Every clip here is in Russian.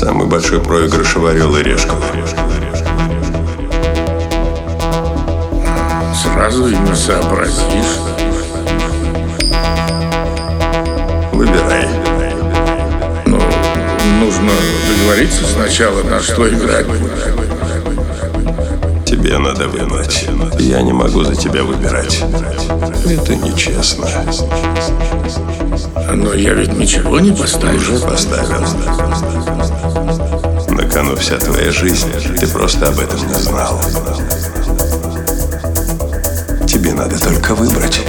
Самый большой проигрыш в «Орел и решка». Сразу и не сообразишь. Выбирай. Ну, нужно договориться сначала, на что играть. Тебе надо выбрать. Я не могу за тебя выбирать. Это нечестно. Но я ведь ничего не поставил. Уже поставил. Вся твоя жизнь. Ты просто об этом не знал. Тебе надо только выбрать.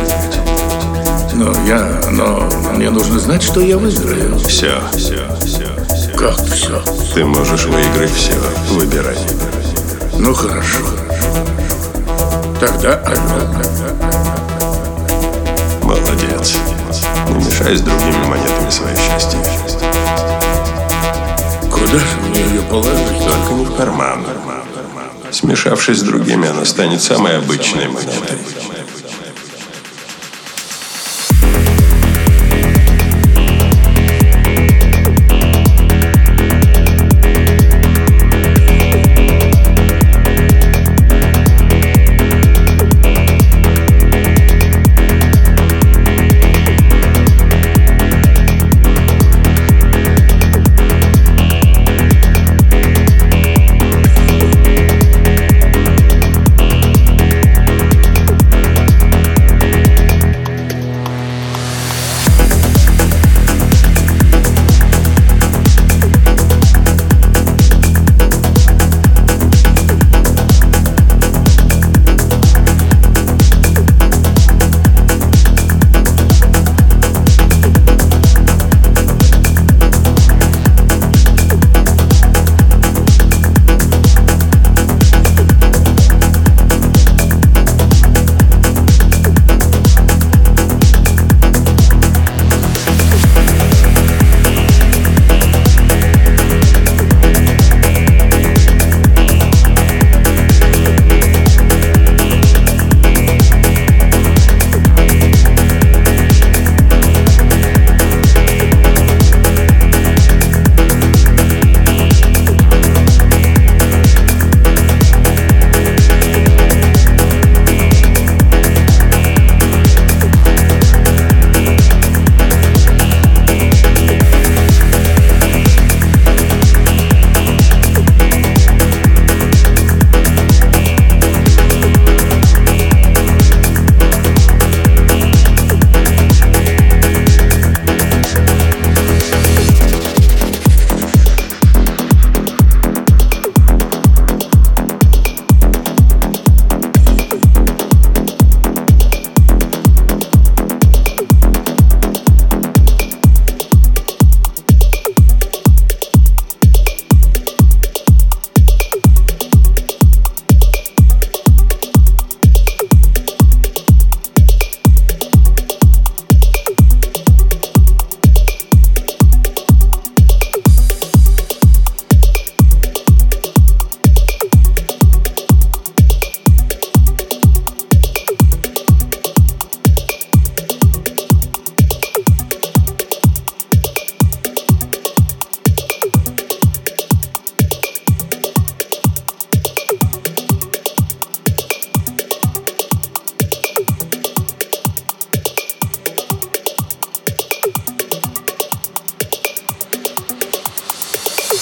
Но я... Но мне нужно знать, что я выиграю. Все, все, все. Как все? Ты можешь выиграть все. Выбирай. Ну хорошо. Тогда орел. Молодец. Не мешай с другими монетами свое счастье. Мне ее положить? Только не в карман. Смешавшись с другими, она станет самой обычной монетой.